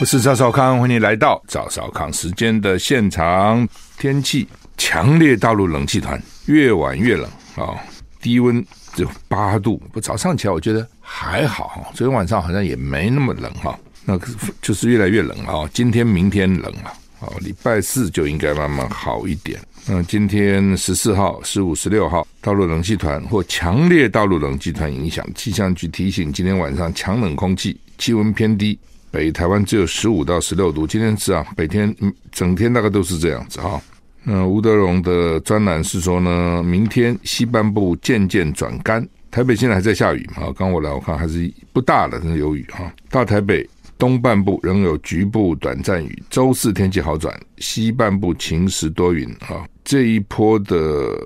我是赵少康，欢迎来到赵少康时间的现场。天气强烈，大陆冷气团越晚越冷啊、低温只有八度。不，早上起来我觉得还好，昨天晚上好像也没那么冷哈、哦。那就是越来越冷啊、今天明天冷了，哦，礼拜四就应该慢慢好一点。那今天十四号、十五、十六号，大陆冷气团或强烈大陆冷气团影响，气象局提醒，今天晚上强冷空气，气温偏低。北台湾只有十五到十六度，今天是啊，北天整天大概都是这样子哈。那吴德荣的专栏是说呢，明天西半部渐渐转干，台北现在还在下雨嘛？刚我来我看还是不大的，但是有雨哈。大台北东半部仍有局部短暂雨，周四天气好转，西半部晴时多云啊。这一波的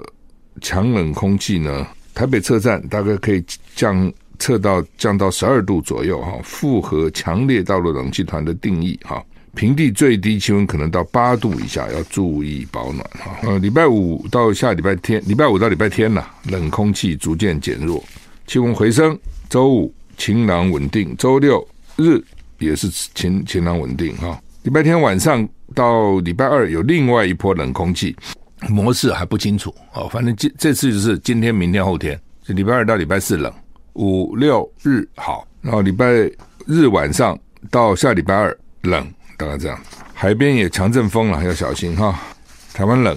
强冷空气呢，台北车站大概可以降。测到降到十二度左右哈，符合强烈大陆冷气团的定义哈。平地最低气温可能到八度以下，要注意保暖哈。呃，礼拜五到下礼拜天，礼拜五到礼拜天呐，冷空气逐渐减弱，气温回升。周五晴朗稳定，周六日也是晴晴朗稳定哈。礼拜天晚上到礼拜二有另外一波冷空气模式还不清楚哦，反正这这次就是今天、明天、后天，礼拜二到礼拜四冷。五六日好，然后礼拜日晚上到下礼拜二冷，大概这样。海边也强阵风了，要小心哈。台湾冷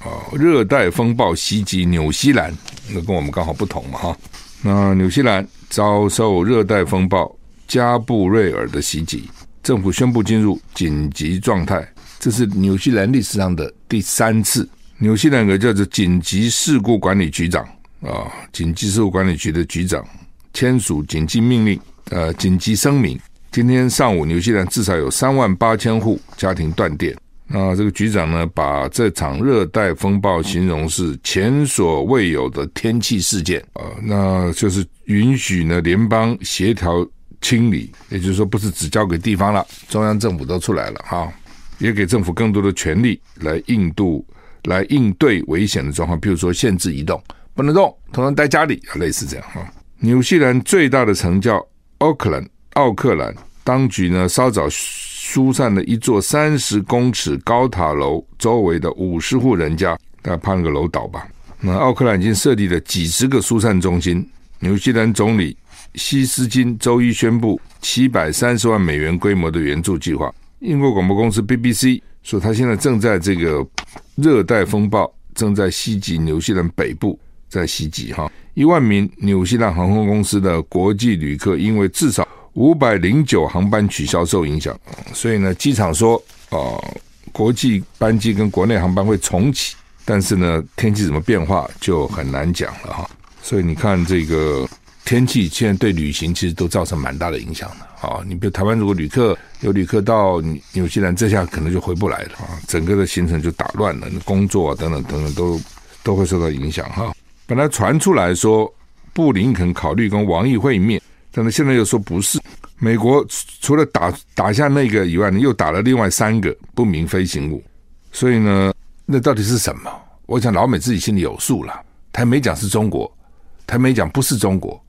啊，热带风暴袭击纽西兰，那跟我们刚好不同嘛哈。那纽西兰遭受热带风暴加布瑞尔的袭击，政府宣布进入紧急状态。这是纽西兰历史上的第三次。纽西兰有个叫做紧急事故管理局长。啊！紧急事务管理局的局长签署紧急命令，呃，紧急声明。今天上午，纽西兰至少有三万八千户家庭断电。那这个局长呢，把这场热带风暴形容是前所未有的天气事件啊，那就是允许呢联邦协调清理，也就是说，不是只交给地方了，中央政府都出来了哈，也给政府更多的权力来应度来应对危险的状况，比如说限制移动。不能动，通常待家里，类似这样哈。纽西兰最大的城叫奥克兰，奥克兰当局呢稍早疏散了一座三十公尺高塔楼周围的五十户人家，大家判个楼倒吧。那奥克兰已经设立了几十个疏散中心。纽西兰总理希斯金周一宣布七百三十万美元规模的援助计划。英国广播公司 BBC 说，他现在正在这个热带风暴正在袭击纽西兰北部。在袭击哈，一万名纽西兰航空公司的国际旅客因为至少五百零九航班取消受影响，所以呢，机场说啊、呃，国际班机跟国内航班会重启，但是呢，天气怎么变化就很难讲了哈。所以你看这个天气现在对旅行其实都造成蛮大的影响的啊。你比如台湾如果旅客有旅客到纽西兰，这下可能就回不来了啊，整个的行程就打乱了，工作啊等等等等都都会受到影响哈。本来传出来说布林肯考虑跟王毅会面，但是现在又说不是。美国除了打打下那个以外呢，又打了另外三个不明飞行物。所以呢，那到底是什么？我想老美自己心里有数了。他没讲是中国，他没讲不是中国，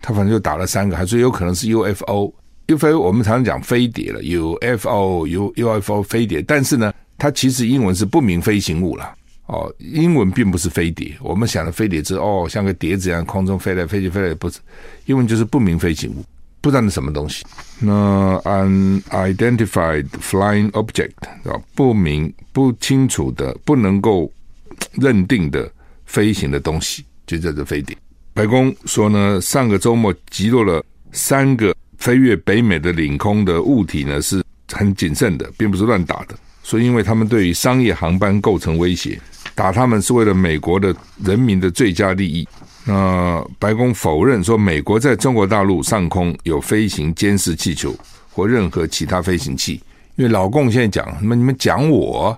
他反正就打了三个，还说有可能是 UFO。UFO 我们常常讲飞碟了，UFO、U UFO 飞碟，但是呢，它其实英文是不明飞行物了。哦，英文并不是飞碟，我们想的飞碟是哦，像个碟子一样空中飞来飞去飞来，不是，英文就是不明飞行物，不知道那什么东西。那 unidentified flying object 啊，不明不清楚的、不能够认定的飞行的东西，就叫做飞碟。白宫说呢，上个周末击落了三个飞越北美的领空的物体呢，是很谨慎的，并不是乱打的，说因为他们对于商业航班构成威胁。打他们是为了美国的人民的最佳利益。那白宫否认说美国在中国大陆上空有飞行监视气球或任何其他飞行器。因为老共现在讲，那么你们讲我，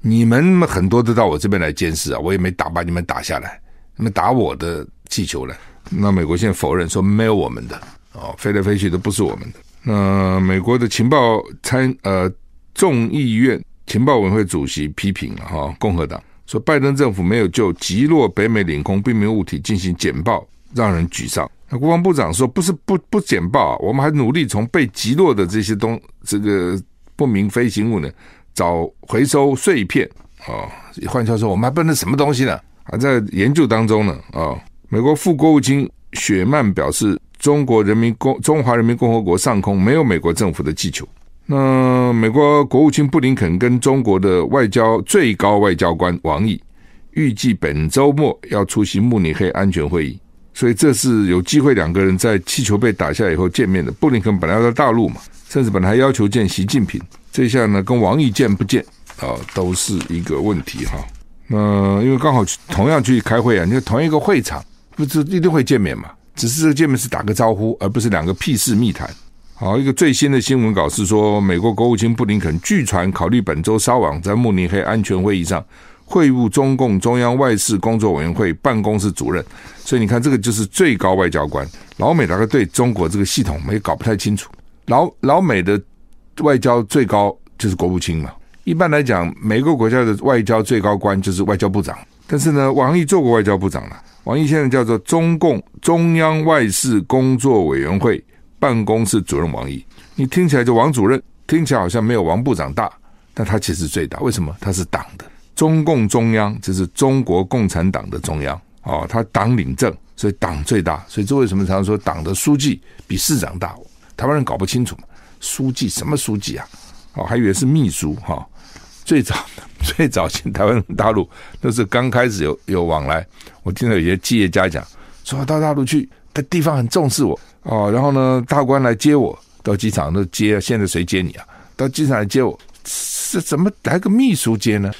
你们很多都到我这边来监视啊，我也没打把你们打下来，你们打我的气球了。那美国现在否认说没有我们的哦，飞来飞去都不是我们的。那美国的情报参呃众议院情报委员会主席批评了哈，共和党说拜登政府没有就击落北美领空不明物体进行简报，让人沮丧。那国防部长说不是不不简报啊，我们还努力从被击落的这些东这个。不明飞行物呢？找回收碎片啊！换句话说，我们还不能什么东西呢？还在研究当中呢啊！美国副国务卿雪曼表示，中国人民共中华人民共和国上空没有美国政府的气球。那美国国务卿布林肯跟中国的外交最高外交官王毅预计本周末要出席慕尼黑安全会议，所以这是有机会两个人在气球被打下以后见面的。布林肯本来要在大陆嘛。甚至本来还要求见习近平，这下呢跟王毅见不见啊，都是一个问题哈。那因为刚好同样去开会啊，你看同一个会场，不是一定会见面嘛？只是这个见面是打个招呼，而不是两个屁事密谈。好，一个最新的新闻稿是说，美国国务卿布林肯据传考虑本周稍晚在慕尼黑安全会议上会晤中共中央外事工作委员会办公室主任。所以你看，这个就是最高外交官。老美大概对中国这个系统没搞不太清楚。老老美的外交最高就是国务卿嘛。一般来讲，每个国家的外交最高官就是外交部长。但是呢，王毅做过外交部长了。王毅现在叫做中共中央外事工作委员会办公室主任。王毅，你听起来就王主任，听起来好像没有王部长大，但他其实最大。为什么？他是党的中共中央，就是中国共产党的中央。哦，他党领政，所以党最大。所以这为什么常说党的书记比市长大？台湾人搞不清楚，书记什么书记啊？哦，还以为是秘书哈。最早 最早进台湾大陆都是刚开始有有往来。我听到有些企业家讲，说到大陆去，的地方很重视我哦。然后呢，大官来接我到机场都接，现在谁接你啊？到机场来接我，是怎么来个秘书接呢？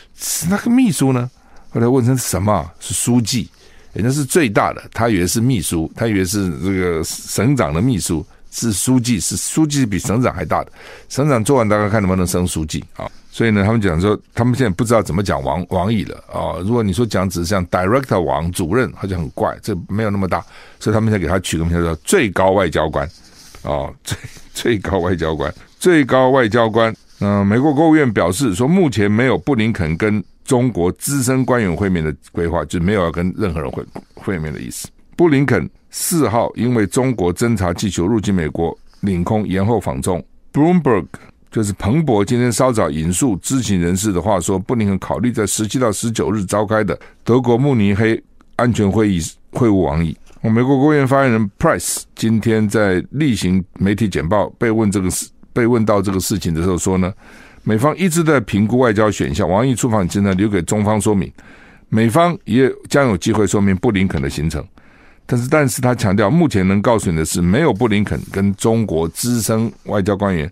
那个秘书呢？后来问成什么？是书记，人家是最大的，他以为是秘书，他以为是这个省长的秘书。是书记，是书记比省长还大的，省长做完大概看能不能升书记啊？所以呢，他们讲说，他们现在不知道怎么讲王王毅了啊。如果你说讲只是像 director 王主任，好像很怪，这没有那么大，所以他们才给他取个名叫最高外交官啊，最最高外交官，最高外交官。嗯、美国国务院表示说，目前没有布林肯跟中国资深官员会面的规划，就没有要跟任何人会会面的意思。布林肯。四号因为中国侦察气球入境美国领空延后访中，Bloomberg 就是彭博今天稍早引述知情人士的话说，布林肯考虑在十七到十九日召开的德国慕尼黑安全会议会晤王毅。美国国务院发言人 Price 今天在例行媒体简报被问这个事，被问到这个事情的时候说呢，美方一直在评估外交选项，王毅出访前呢留给中方说明，美方也将有机会说明布林肯的行程。但是，但是他强调，目前能告诉你的是，没有布林肯跟中国资深外交官员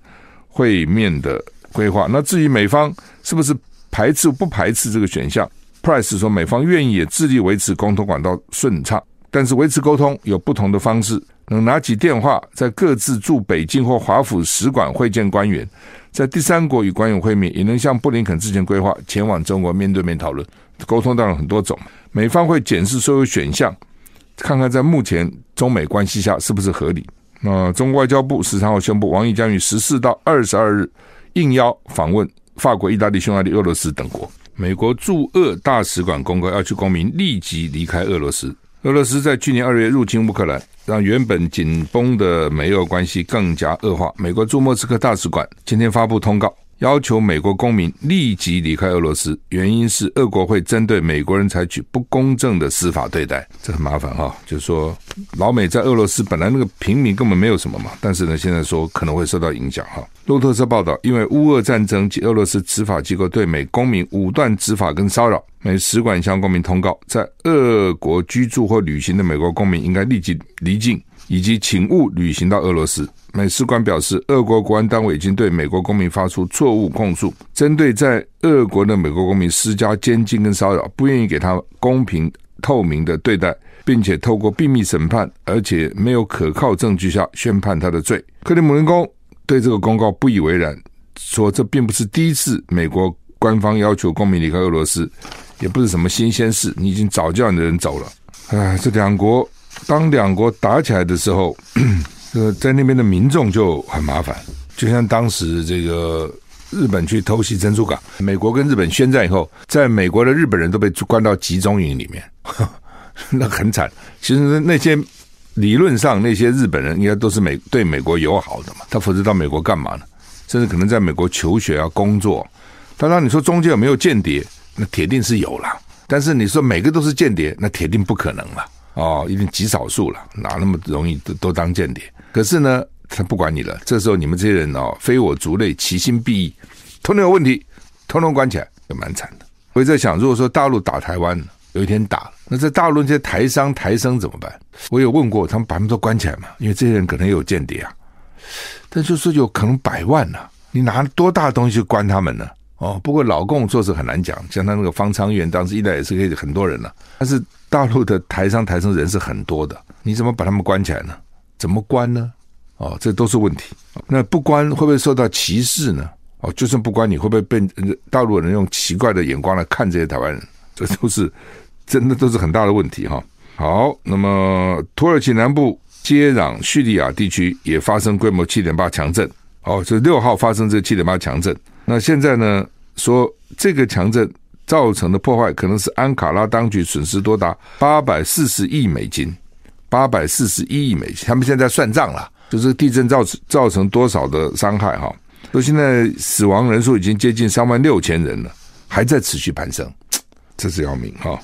会面的规划。那至于美方是不是排斥不排斥这个选项，Price 说，美方愿意也致力维持沟通管道顺畅，但是维持沟通有不同的方式，能拿起电话，在各自驻北京或华府使馆会见官员，在第三国与官员会面，也能像布林肯之前规划前往中国面对面讨论。沟通当然很多种，美方会检视所有选项。看看在目前中美关系下是不是合理？那中国外交部十三号宣布，王毅将于十四到二十二日应邀访问法国、意大利、匈牙利、俄罗斯等国。美国驻俄大使馆公告，要求公民立即离开俄罗斯。俄罗斯在去年二月入侵乌克兰，让原本紧绷的美俄关系更加恶化。美国驻莫斯科大使馆今天发布通告。要求美国公民立即离开俄罗斯，原因是俄国会针对美国人采取不公正的司法对待，这很麻烦哈。就是说，老美在俄罗斯本来那个平民根本没有什么嘛，但是呢，现在说可能会受到影响哈。路透社报道，因为乌俄战争及俄罗斯执法机构对美公民武断执法跟骚扰，美使馆向公民通告，在俄国居住或旅行的美国公民应该立即离境，以及请勿旅行到俄罗斯。美使馆表示，俄国国安单位已经对美国公民发出错误控诉，针对在俄国的美国公民施加监禁跟骚扰，不愿意给他公平透明的对待，并且透过秘密审判，而且没有可靠证据下宣判他的罪。克里姆林宫对这个公告不以为然，说这并不是第一次美国官方要求公民离开俄罗斯，也不是什么新鲜事，你已经早叫你的人走了。唉，这两国 当两国打起来的时候，这个在那边的民众就很麻烦，就像当时这个日本去偷袭珍珠港，美国跟日本宣战以后，在美国的日本人都被关到集中营里面，那很惨。其实那些。理论上，那些日本人应该都是美对美国友好的嘛，他否则到美国干嘛呢？甚至可能在美国求学啊、工作。当然，你说中间有没有间谍？那铁定是有了。但是你说每个都是间谍，那铁定不可能了。哦，一定极少数了，哪那么容易都都当间谍？可是呢，他不管你了。这时候你们这些人哦，非我族类，其心必异，通通有问题，通通关起来，就蛮惨的。我也在想，如果说大陆打台湾。有一天打了，那在大陆这些台商台生怎么办？我有问过，他们把他们都关起来嘛，因为这些人可能有间谍啊。但就是有可能百万呢、你拿多大东西去关他们呢？哦，不过老共做事很难讲，像他那个方舱医院，当时一来也是可以很多人了、但是大陆的台商台生人是很多的，你怎么把他们关起来呢？怎么关呢？哦，这都是问题。那不关会不会受到歧视呢？哦，就算不关，你会不会被大陆人用奇怪的眼光来看这些台湾人？这都是。真的都是很大的问题哈。好，那么土耳其南部接壤叙利亚地区也发生规模七点八强震。哦，这六号发生这七点八强震。那现在呢，说这个强震造成的破坏可能是安卡拉当局损失多达八百四十亿美金，八百四十一亿美金。他们现在算账了，就是地震造造成多少的伤害哈。说现在死亡人数已经接近三万六千人了，还在持续攀升，这是要命哈。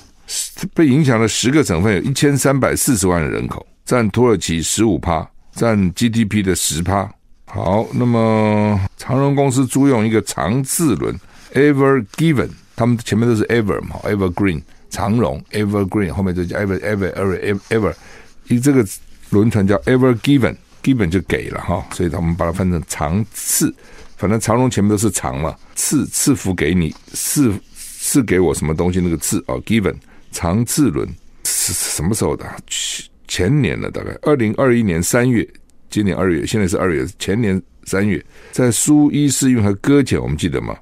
被影响的十个省份有一千三百四十万的人口，占土耳其十五趴，占 GDP 的十趴。好，那么长荣公司租用一个长字轮 Ever Given，他们前面都是 Ever 嘛，Evergreen 长荣 Evergreen 后面就叫 Ever Ever Ever Ever，以这个轮船叫 Ever Given，Given 就给了哈，所以他们把它分成长次，反正长荣前面都是长嘛，赐赐福给你赐赐给我什么东西那个赐哦 Given。长次轮是什么时候的？前年了，大概二零二一年三月，今年二月，现在是二月，前年三月，在苏伊士运河搁浅，我们记得吗？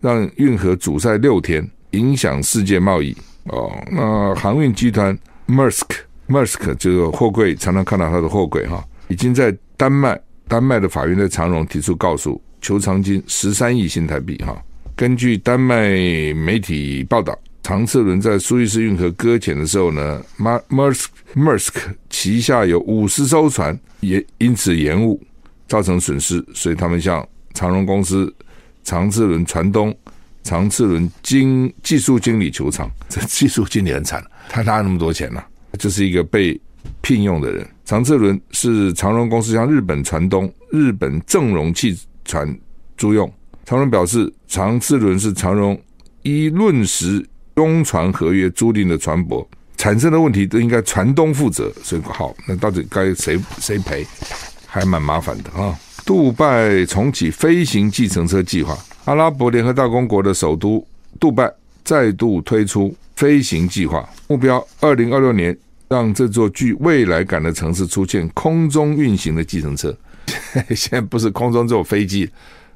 让运河阻塞六天，影响世界贸易。哦，那航运集团 Mersk，Mersk 这个货柜常常看到它的货柜哈，已经在丹麦，丹麦的法院在长荣提出告诉，求偿金十三亿新台币哈。根据丹麦媒体报道。长次轮在苏伊士运河搁浅的时候呢，Maersk Maersk 旗下有五十艘船也因此延误，造成损失，所以他们向长荣公司长次轮船东长次轮经技术经理求偿。这技术经理很惨，他哪有那么多钱呢、啊？就是一个被聘用的人。长次轮是长荣公司向日本船东日本正荣汽船租用。长荣表示，长次轮是长荣依论时。中船合约租赁的船舶产生的问题都应该船东负责，所以好，那到底该谁谁赔，还蛮麻烦的啊。杜拜重启飞行计程车计划，阿拉伯联合大公国的首都杜拜再度推出飞行计划，目标二零二六年让这座具未来感的城市出现空中运行的计程车。现在不是空中只有飞机，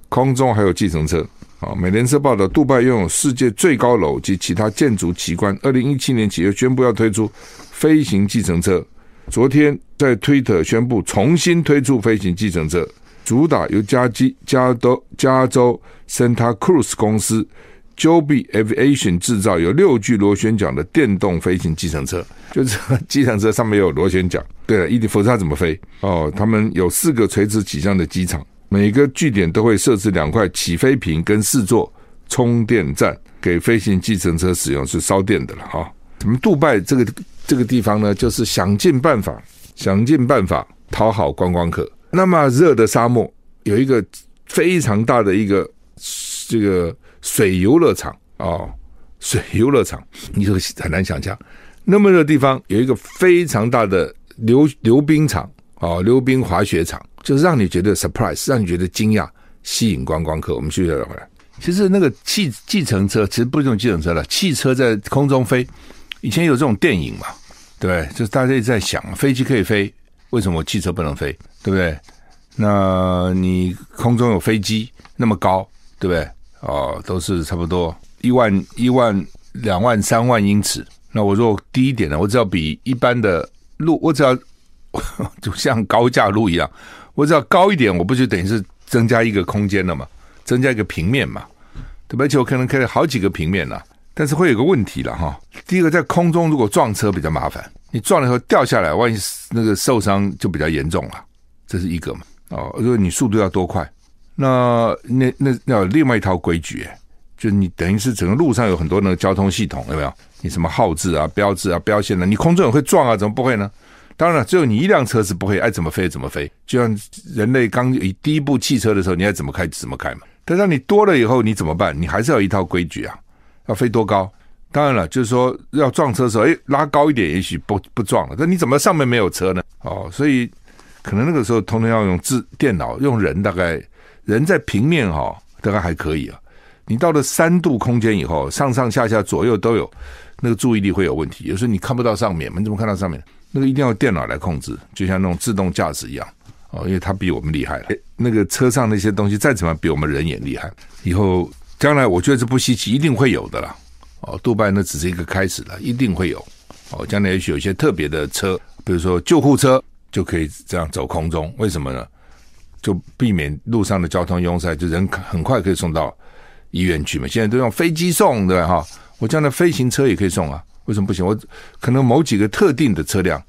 空中还有计程车。啊，美联社报道，杜拜拥有世界最高楼及其他建筑奇观。二零一七年起又宣布要推出飞行计程车。昨天在推特宣布重新推出飞行计程车，主打由加基加州加州 Santa Cruz 公司 Joby Aviation 制造，有六具螺旋桨的电动飞行计程车。就是计程车上面有螺旋桨。对了，一定否则它怎么飞？哦，他们有四个垂直起降的机场。每个据点都会设置两块起飞坪跟四座充电站，给飞行计程车使用，是烧电的了哈。我们杜拜这个这个地方呢，就是想尽办法，想尽办法讨好观光客。那么热的沙漠有一个非常大的一个这个水游乐场哦，水游乐场，你就很难想象，那么热的地方有一个非常大的溜溜冰场哦，溜冰滑雪场。就是让你觉得 surprise，让你觉得惊讶，吸引观光客。我们继续来回来。其实那个汽计程车，其实不是这种计程车了，汽车在空中飞。以前有这种电影嘛，对？就是大家一直在想，飞机可以飞，为什么汽车不能飞？对不对？那你空中有飞机那么高，对不对？哦，都是差不多一万、一万、两万、三万英尺。那我如果低一点呢？我只要比一般的路，我只要 就像高架路一样，我只要高一点，我不就等于是增加一个空间了嘛？增加一个平面嘛？对吧？而且我可能可以好几个平面了，但是会有个问题了哈。第一个，在空中如果撞车比较麻烦，你撞了以后掉下来，万一那个受伤就比较严重了，这是一个嘛。哦，如果你速度要多快，那那那那有另外一套规矩，就你等于是整个路上有很多那个交通系统，有没有？你什么号志啊、标志啊、标线呢、你空中也会撞啊？怎么不会呢？当然了，只有你一辆车是不会，爱怎么飞怎么飞。就像人类刚以第一部汽车的时候，你爱怎么开怎么开嘛。但是你多了以后，你怎么办？你还是要一套规矩啊，要飞多高？当然了，就是说要撞车的时候，哎，拉高一点，也许不不撞了。但你怎么上面没有车呢？哦，所以。可能那个时候通通要用智电脑，用人大概人在平面哈、哦，大概还可以啊。你到了三度空间以后，上上下下左右都有，那个注意力会有问题。有时候你看不到上面，你怎么看到上面？那个一定要电脑来控制，就像那种自动驾驶一样哦，因为它比我们厉害了。那个车上那些东西再怎么比我们人也厉害。以后将来我觉得这不稀奇，一定会有的啦。哦，杜拜那只是一个开始了，一定会有。哦，将来也许有一些特别的车，比如说救护车。就可以这样走空中，为什么呢？就避免路上的交通拥塞，就人很快可以送到医院去嘛。现在都用飞机送，对吧？哈，我将来飞行车也可以送啊，为什么不行？我可能某几个特定的车辆，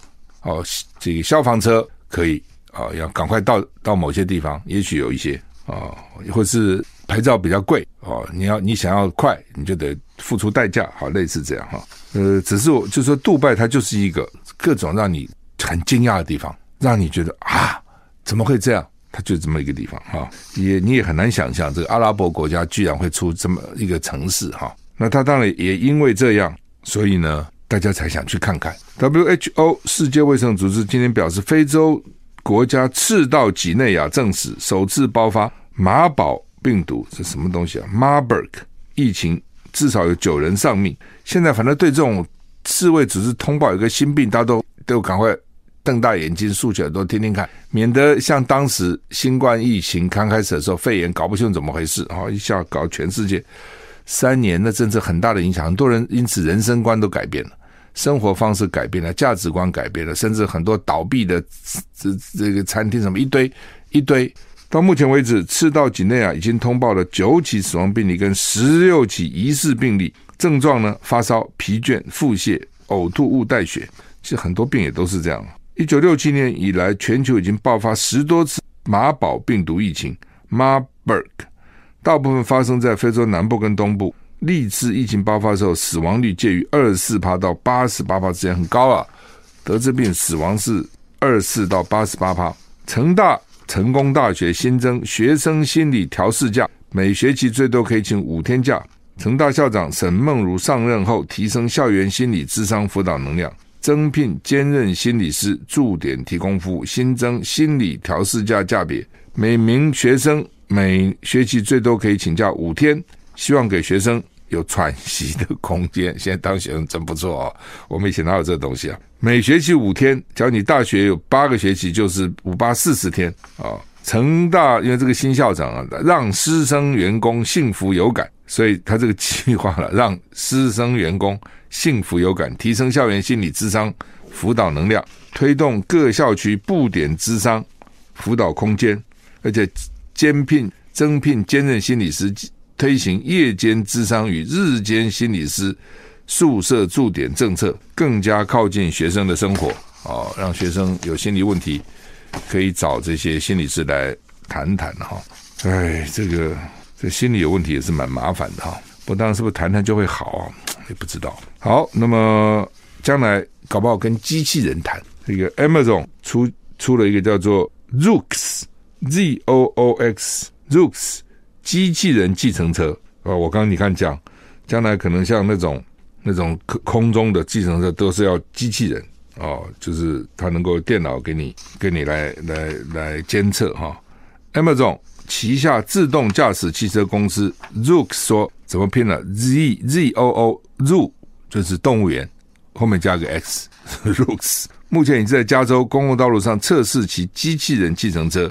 哦，这个消防车可以啊，要赶快到到某些地方，也许有一些啊，或是牌照比较贵哦，你要你想要快，你就得付出代价，好，类似这样哈。呃，只是我就说，杜拜它就是一个各种让你。很惊讶的地方，让你觉得啊，怎么会这样？它就这么一个地方哈，也你也很难想象，这个阿拉伯国家居然会出这么一个城市哈。那它当然也因为这样，所以呢，大家才想去看看。WHO 世界卫生组织今天表示，非洲国家赤道几内亚证实首次爆发马堡病毒，是什么东西啊？Marburg 疫情至少有九人丧命。现在反正对这种世卫组织通报一个新病，大家都都赶快。瞪大眼睛，竖起耳朵听听看，免得像当时新冠疫情刚开始的时候，肺炎搞不清怎么回事，啊，一下搞全世界三年，那真是很大的影响。很多人因此人生观都改变了，生活方式改变了，价值观改变了，甚至很多倒闭的这这个餐厅什么一堆一堆。到目前为止，赤道几内亚已经通报了九起死亡病例跟十六起疑似病例，症状呢，发烧、疲倦、腹泻、呕吐物带血，其实很多病也都是这样。一九六七年以来，全球已经爆发十多次马堡病毒疫情 （Marburg），大部分发生在非洲南部跟东部。历次疫情爆发的时候，死亡率介于二十四趴到八十八趴之间，很高啊。得这病死亡是二十四到八十八趴。成大成功大学新增学生心理调适假，每学期最多可以请五天假。成大校长沈梦如上任后，提升校园心理咨商辅导能量。增聘兼任心理师驻点提供服务，新增心理调适假价别，每名学生每学期最多可以请假五天，希望给学生有喘息的空间。现在当学生真不错哦，我们以前哪有这东西啊。每学期五天，假如你大学有八个学期，就是五八四十天啊。成大因为这个新校长啊，让师生员工幸福有感，所以他这个计划了，让师生员工。幸福有感，提升校园心理智商辅导能量，推动各校区布点智商辅导空间，而且兼聘增聘兼任心理师，推行夜间咨商与日间心理师宿舍驻点政策，更加靠近学生的生活啊，让学生有心理问题可以找这些心理师来谈谈哈。哎，这个这心理有问题也是蛮麻烦的哈。不当是不是谈谈就会好啊？也不知道。好，那么将来搞不好跟机器人谈。这个 Amazon 出出了一个叫做 Rooks Z O O X Zoox 机器人计程车啊。我刚刚你看讲，将来可能像那种那种空空中的计程车都是要机器人哦，就是它能够电脑给你给你来来来监测哈。Amazon 旗下自动驾驶汽车公司 Zoox 说。怎么拼了？Z Z O O Zoo 就是动物园，后面加个 X，Zoox。目前已经在加州公共道路上测试其机器人计程车，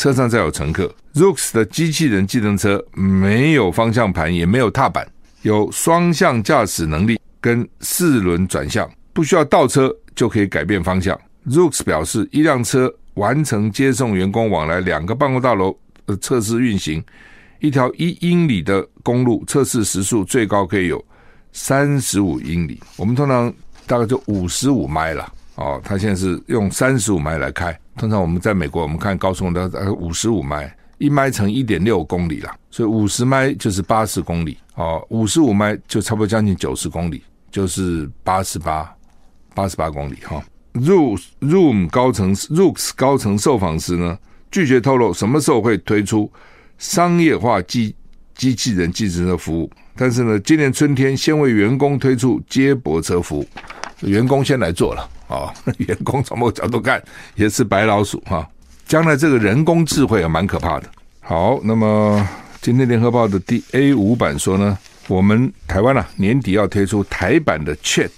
车上载有乘客。Zoox 的机器人计程车没有方向盘，也没有踏板，有双向驾驶能力跟四轮转向，不需要倒车就可以改变方向。Zoox 表示，一辆车完成接送员工往来两个办公大楼的测试运行，一条一英里的公路测试时速最高可以有三十五英里。我们通常大概就五十五迈了。哦，他现在是用三十五迈来开。通常我们在美国，我们看高速公路呃五十五迈，一迈乘一点六公里了，所以五十迈就是八十公里。哦，五十五迈就差不多将近九十公里，就是八十八八十八公里哈。Zoom Zoom 高层 Rooks 高层受访时呢，拒绝透露什么时候会推出商业化机机器人计程车服务，但是呢，今年春天先为员工推出接驳车服务，员工先来做了。哦，员工从某个角度看也是白老鼠哈。将来这个人工智慧也蛮可怕的。好，那么今天联合报的第 A 五版说呢，我们台湾啊年底要推出台版的 Chat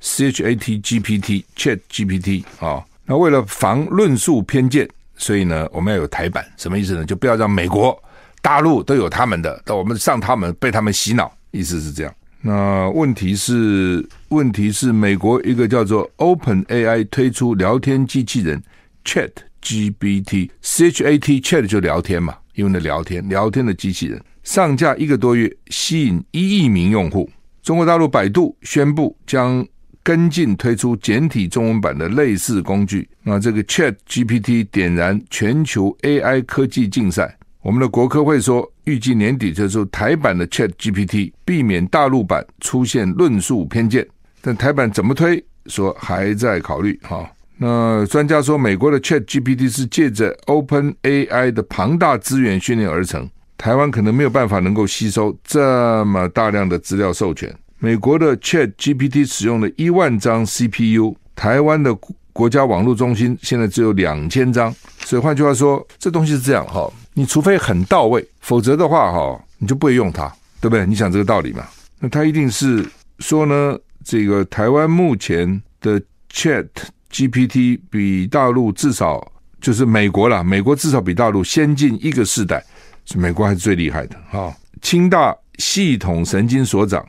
C H A T G P T Chat G P T 啊。那为了防论述偏见，所以呢我们要有台版，什么意思呢？就不要让美国、大陆都有他们的，到我们上他们被他们洗脑，意思是这样。那问题是，问题是美国一个叫做 Open AI 推出聊天机器人 Chat GPT，C H A T Chat 就聊天嘛，因为那聊天聊天的机器人上架一个多月，吸引一亿名用户。中国大陆百度宣布将跟进推出简体中文版的类似工具。那这个 Chat GPT 点燃全球 AI 科技竞赛。我们的国科会说，预计年底推出台版的 Chat GPT，避免大陆版出现论述偏见。但台版怎么推，说还在考虑。哈，那专家说，美国的 Chat GPT 是借着 Open AI 的庞大资源训练而成，台湾可能没有办法能够吸收这么大量的资料授权。美国的 Chat GPT 使用了一万张 CPU，台湾的国家网络中心现在只有两千张，所以换句话说，这东西是这样哈。你除非很到位，否则的话，哈，你就不会用它，对不对？你想这个道理嘛？那他一定是说呢，这个台湾目前的 Chat GPT 比大陆至少就是美国啦，美国至少比大陆先进一个世代，是美国还是最厉害的哈。清大系统神经所长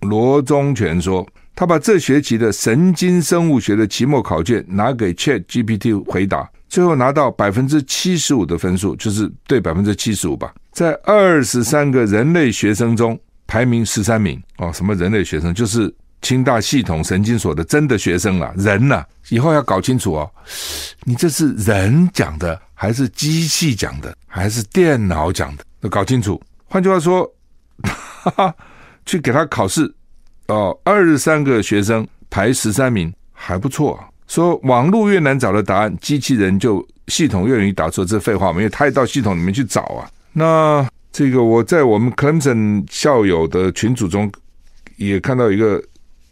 罗宗全说，他把这学期的神经生物学的期末考卷拿给 Chat GPT 回答。最后拿到百分之七十五的分数，就是对百分之七十五吧。在二十三个人类学生中排名十三名哦。什么人类学生？就是清大系统神经所的真的学生啊，人呐、以后要搞清楚哦，你这是人讲的，还是机器讲的，还是电脑讲的？要搞清楚。换句话说，哈哈，去给他考试哦，二十三个学生排十三名，还不错啊。说网络越难找的答案，机器人就系统越容易打错，这废话嘛，因为他也到系统里面去找啊。那这个我在我们 Clemson 校友的群组中也看到一个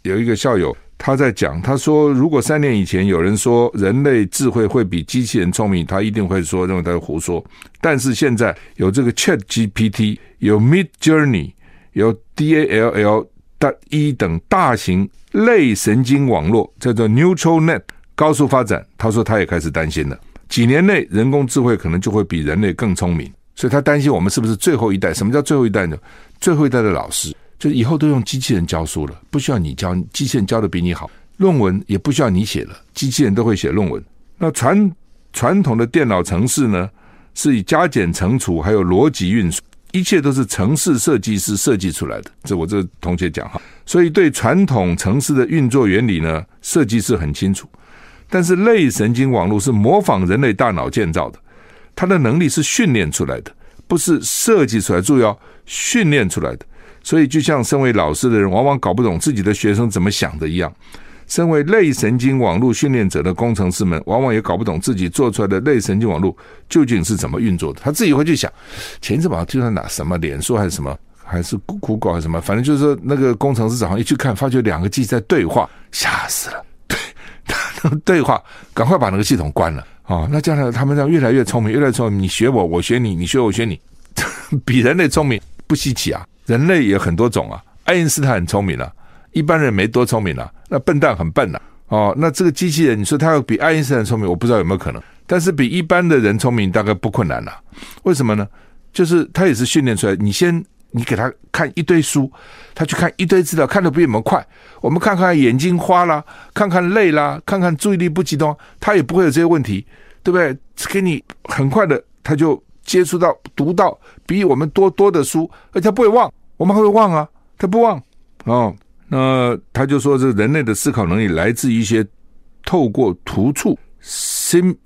有一个校友他在讲，他说如果三年以前有人说人类智慧会比机器人聪明，他一定会说认为他是胡说。但是现在有这个 Chat GPT，有 Mid Journey，有 DALL 大一等大型。类神经网络叫做 Neural Net 高速发展，他说他也开始担心了。几年内人工智慧可能就会比人类更聪明，所以他担心我们是不是最后一代？什么叫最后一代呢？最后一代的老师就是以后都用机器人教书了，不需要你教，机器人教的比你好，论文也不需要你写了，机器人都会写论文。那传传统的电脑程式呢，是以加减乘除还有逻辑运算。一切都是城市设计师设计出来的，这我这同学讲哈，所以对传统城市的运作原理呢，设计师很清楚。但是类神经网络是模仿人类大脑建造的，它的能力是训练出来的，不是设计出来，注意哦，训练出来的。所以就像身为老师的人，往往搞不懂自己的学生怎么想的一样。身为类神经网络训练者的工程师们，往往也搞不懂自己做出来的类神经网络究竟是怎么运作的。他自己会去想，前一阵子就在哪什么脸书还是什么，还是 Google 还是什么，反正就是说那个工程师早上一去看，发觉两个机在对话，吓死了。对，他对话，赶快把那个系统关了啊！那将来他们这样越来越聪明，越来越聪明，你学我，我学你，你学我，学你，比人类聪明不稀奇啊。人类也很多种啊，爱因斯坦很聪明啊。一般人没多聪明啊，那笨蛋很笨呐、哦，那这个机器人，你说他要比爱因斯坦聪明，我不知道有没有可能。但是比一般的人聪明大概不困难了。为什么呢？就是他也是训练出来。你先你给他看一堆书，他去看一堆资料，看得比我们快。我们看看眼睛花啦，看看累啦，看看注意力不集中，他也不会有这些问题，对不对？给你很快的，他就接触到、读到比我们多多的书，而且他不会忘。我们还会忘啊，他不忘哦。那他就说，这人类的思考能力来自一些透过突触 syn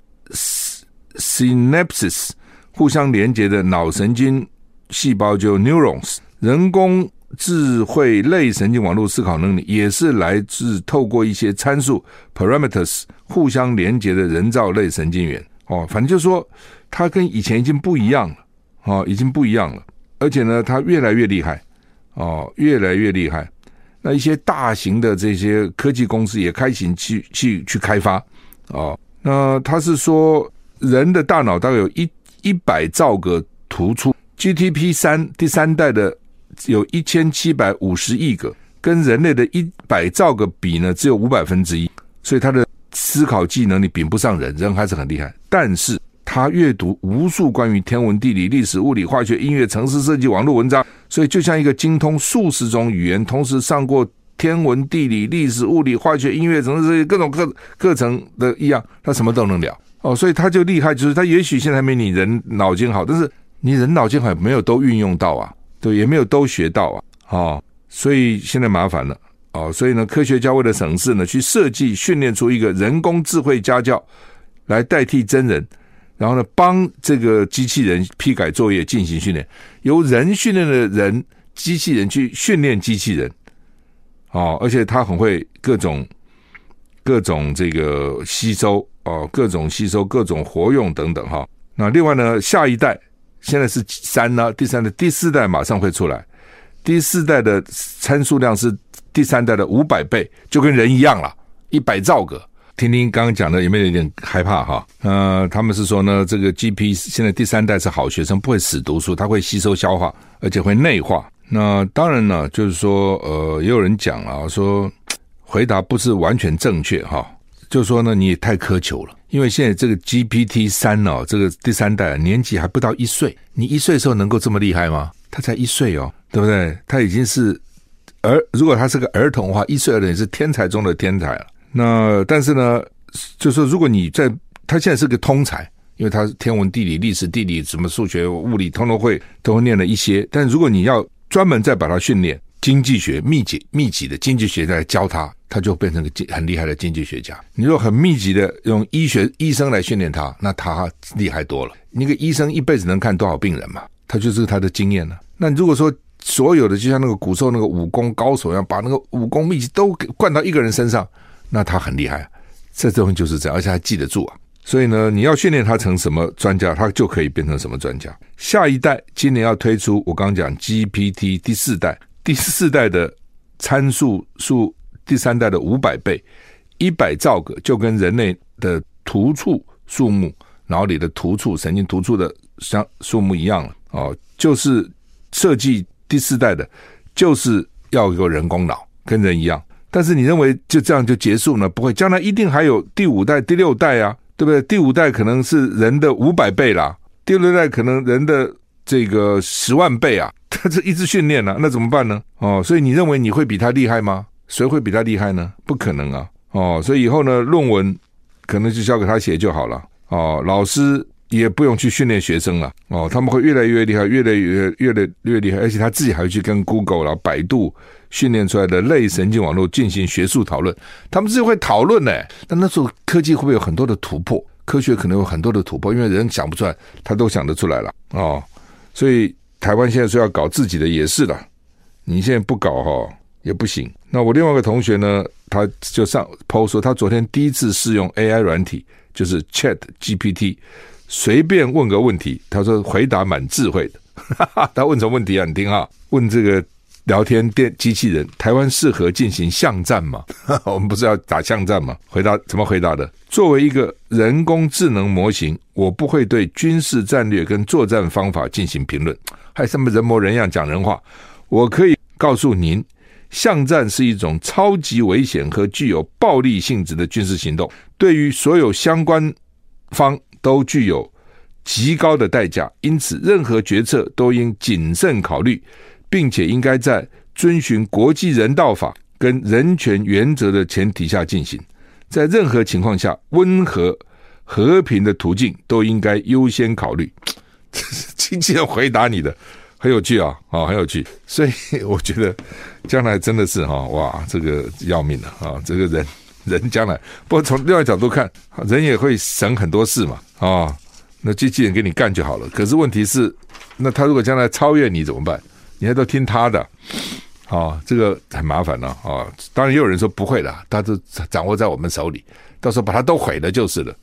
synapses 互相连接的脑神经细胞，就 neurons。人工智慧类神经网络思考能力也是来自透过一些参数 parameters 互相连接的人造类神经元。哦，反正就是说，它跟以前已经不一样了。哦，已经不一样了，而且呢，它越来越厉害。哦，越来越厉害。那一些大型的这些科技公司也开始去去去开发哦。那他是说，人的大脑大概有一一百兆个突触，GTP 三第三代的有一千七百五十亿个，跟人类的一百兆个比呢，只有五百分之一，所以他的思考技能你比不上人，人还是很厉害。但是他阅读无数关于天文地理、历史、物理、化学、音乐、城市设计、网络文章。所以，就像一个精通数十种语言，同时上过天文、地理、历史、物理、化学、音乐，什么这些各种课课程的一样，他什么都能聊哦。所以他就厉害，就是他也许现在没你人脑筋好，但是你人脑筋好没有都运用到啊，对，也没有都学到啊，哦。所以现在麻烦了哦。所以呢，科学家为了省事呢，去设计训练出一个人工智慧家教来代替真人。然后呢，帮这个机器人批改作业进行训练，由人训练的人，机器人去训练机器人，哦，而且他很会各种各种这个吸收哦，各种吸收，各种活用等等哈。那另外呢，下一代现在是三呢，第三代、第四代马上会出来，第四代的参数量是第三代的五百倍，就跟人一样了，一百兆个。听听刚刚讲的有没有一点害怕哈？呃，他们是说呢，这个 GP 现在第三代是好学生，不会死读书，他会吸收消化，而且会内化。那当然呢，就是说，呃，也有人讲啊，说回答不是完全正确哈，就是说呢，你也太苛求了，因为现在这个 GPT 三哦，这个第三代年纪还不到一岁，你一岁的时候能够这么厉害吗？他才一岁哦，对不对？他已经是儿，如果他是个儿童的话，一岁的人是天才中的天才了。那但是呢，就是，如果你在他现在是个通才，因为他天文、地理、历史、地理什么数学、物理，通通会都会念了一些。但如果你要专门再把他训练经济学密集密集的经济学再来教他，他就变成个很厉害的经济学家。你如果很密集的用医学医生来训练他，那他厉害多了。一个医生一辈子能看多少病人嘛？他就是他的经验了。那如果说所有的就像那个古时候那个武功高手一样，把那个武功秘籍都给灌到一个人身上。那他很厉害，这东西就是这样，而且还记得住啊。所以呢，你要训练他成什么专家，他就可以变成什么专家。下一代今年要推出，我刚刚讲 GPT 第四代，第四代的参数数第三代的五百倍，一百兆个，就跟人类的突触数目，脑里的突触神经突触的相数目一样了哦，就是设计第四代的，就是要有人工脑，跟人一样。但是你认为就这样就结束呢？不会，将来一定还有第五代、第六代啊，对不对？第五代可能是人的五百倍啦，第六代可能人的这个十万倍啊，他 这一直训练啊，那怎么办呢？哦，所以你认为你会比他厉害吗？谁会比他厉害呢？不可能啊！哦，所以以后呢，论文可能就交给他写就好了。哦，老师也不用去训练学生了。哦，他们会越来越厉害，越来越越来越厉害，而且他自己还会去跟 Google 啦、百度。训练出来的类神经网络进行学术讨论，他们自己会讨论呢。但那时候科技会不会有很多的突破？科学可能有很多的突破，因为人想不出来，他都想得出来了哦。所以台湾现在说要搞自己的也是了，你现在不搞哈也不行。那我另外一个同学呢，他就上 PO 说，他昨天第一次试用 AI 软体，就是 Chat GPT，随便问个问题，他说回答蛮智慧的。哈哈，他问什么问题啊？你听啊，问这个。聊天电机器人，台湾适合进行巷战吗？我们不是要打巷战吗？回答怎么回答的？作为一个人工智能模型，我不会对军事战略跟作战方法进行评论，还什么人模人样讲人话？我可以告诉您，巷战是一种超级危险和具有暴力性质的军事行动，对于所有相关方都具有极高的代价，因此任何决策都应谨慎考虑，并且应该在遵循国际人道法跟人权原则的前提下进行。在任何情况下，温和和平的途径都应该优先考虑。这是经纪人回答你的，很有趣啊，啊，很有趣。所以我觉得将来真的是哈，哇，这个要命了啊！这个人人将来，不过从另外角度看，人也会省很多事嘛，啊，那机器人给你干就好了。可是问题是，那他如果将来超越你怎么办？你还都听他的。啊，这个很麻烦了啊！当然也有人说不会的，他都掌握在我们手里，到时候把它都毁了就是了。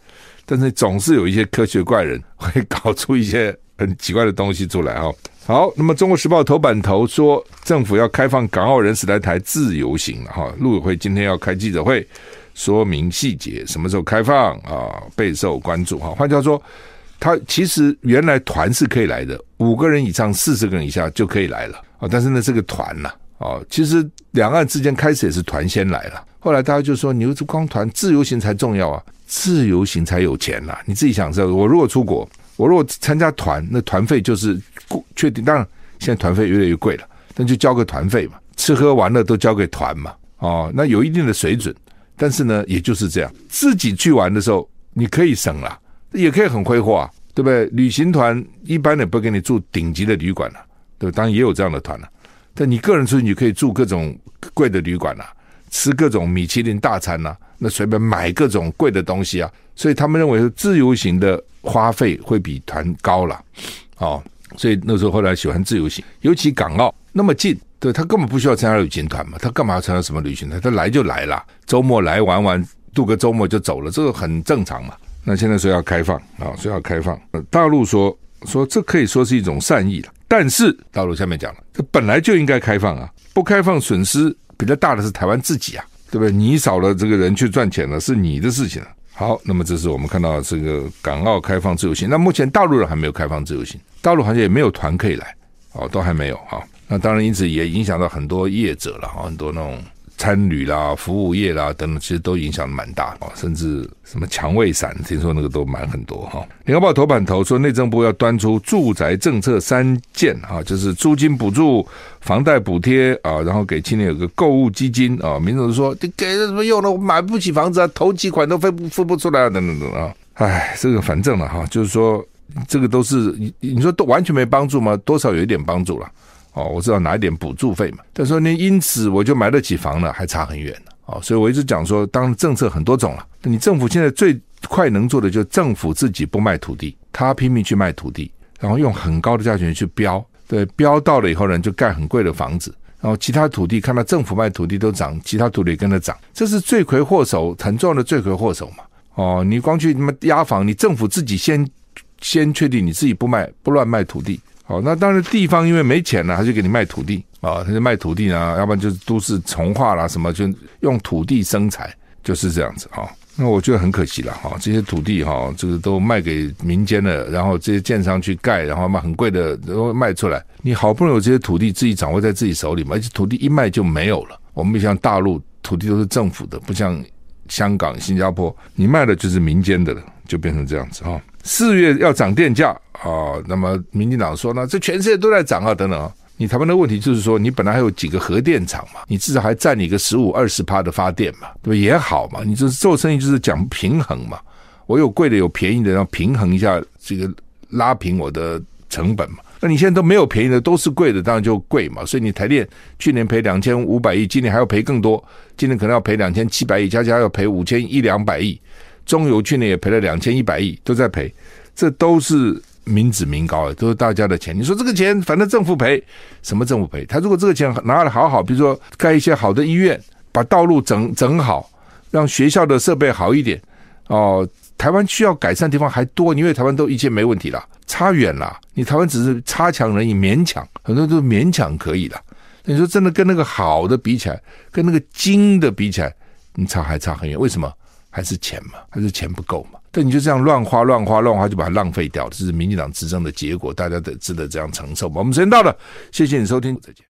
但是总是有一些科学怪人会搞出一些很奇怪的东西出来啊。好，那么《中国时报》头版头说，政府要开放港澳人士来台自由行了哈。陆委会今天要开记者会，说明细节，什么时候开放啊？备受关注哈。换句话说，他其实原来团是可以来的，五个人以上、四十个人以下就可以来了啊。但是呢，这个团呐。哦，其实两岸之间开始也是团先来了，后来大家就说，你是光团自由行才重要啊，自由行才有钱呐、你自己想知道，我如果出国，我如果参加团，那团费就是确定，当然现在团费越来越贵了，那就交个团费嘛，吃喝玩乐都交给团嘛。哦，那有一定的水准，但是呢，也就是这样，自己去玩的时候你可以省了，也可以很挥霍啊，对不对？旅行团一般也不给你住顶级的旅馆了、啊，对，当然也有这样的团了、但你个人出去，你可以住各种贵的旅馆、啊，吃各种米其林大餐呐、啊，那随便买各种贵的东西啊。所以他们认为自由行的花费会比团高了，哦，所以那时候后来喜欢自由行，尤其港澳那么近，对，他根本不需要参加旅行团嘛，他干嘛要参加什么旅行团？他来就来了，周末来玩玩，度个周末就走了，这个很正常嘛。那现在说要开放啊，说要开放，大陆说说这可以说是一种善意了。但是大陆下面讲了，这本来就应该开放啊，不开放损失比较大的是台湾自己啊，对不对？你少了这个人去赚钱了，是你的事情。好，那么这是我们看到这个港澳开放自由行，那目前大陆人还没有开放自由行，大陆好像也没有团可以来，哦，都还没有哈。那当然，因此也影响到很多业者了，很多那种。餐旅啦、服务业啦等等，其实都影响蛮大的，甚至什么强卫伞，听说那个都蛮很多哈。联合报头版头说，内政部要端出住宅政策三件啊，就是租金补助、房贷补贴啊，然后给青年有个购物基金啊。民众说，你给了什么用呢？我买不起房子啊，头几款都付不付不出来啊，等等等啊。哎，这个反正了哈，就是说这个都是你你说都完全没帮助吗？多少有一点帮助了。哦，我知道拿一点补助费嘛，但说你因此我就买得起房了，还差很远呢。哦，所以我一直讲说，当政策很多种了，你政府现在最快能做的就是政府自己不卖土地，他拼命去卖土地，然后用很高的价钱去标，对，标到了以后呢，就盖很贵的房子，然后其他土地看到政府卖土地都涨，其他土地也跟着涨，这是罪魁祸首，很重要的罪魁祸首嘛。哦，你光去他妈压房，你政府自己先先确定你自己不卖不乱卖土地。哦，那当然，地方因为没钱了，他就给你卖土地啊，他就卖土地呢，要不然就是都市重化啦，什么就用土地生财，就是这样子哈。那我觉得很可惜了哈，这些土地哈，这个都卖给民间了，然后这些建商去盖，然后卖很贵的，然后卖出来，你好不容易有这些土地自己掌握在自己手里嘛，而且土地一卖就没有了。我们像大陆土地都是政府的，不像香港、新加坡，你卖的就是民间的了，就变成这样子哈。四月要涨电价。哦，那么民进党说呢，这全世界都在涨啊，等等啊。你台湾的问题就是说，你本来还有几个核电厂嘛，你至少还占你个十五二十趴的发电嘛，对不对？也好嘛。你就是做生意就是讲平衡嘛，我有贵的有便宜的，然后平衡一下这个拉平我的成本嘛。那你现在都没有便宜的，都是贵的，当然就贵嘛。所以你台电去年赔两千五百亿，今年还要赔更多，今年可能要赔两千七百亿，加加要赔五千一两百亿。中油去年也赔了两千一百亿，都在赔，这都是。民脂民膏的，都是大家的钱。你说这个钱，反正政府赔，什么政府赔？他如果这个钱拿来好好，比如说盖一些好的医院，把道路整整好，让学校的设备好一点。哦，台湾需要改善的地方还多，因为台湾都一切没问题了，差远了。你台湾只是差强人意，勉强，很多都勉强可以了。你说真的跟那个好的比起来，跟那个精的比起来，你差还差很远。为什么？还是钱嘛，还是钱不够嘛。但你就这样乱花乱花乱花，就把它浪费掉了，这是民进党执政的结果，大家得值得这样承受吗？我们时间到了，谢谢你收听，再见。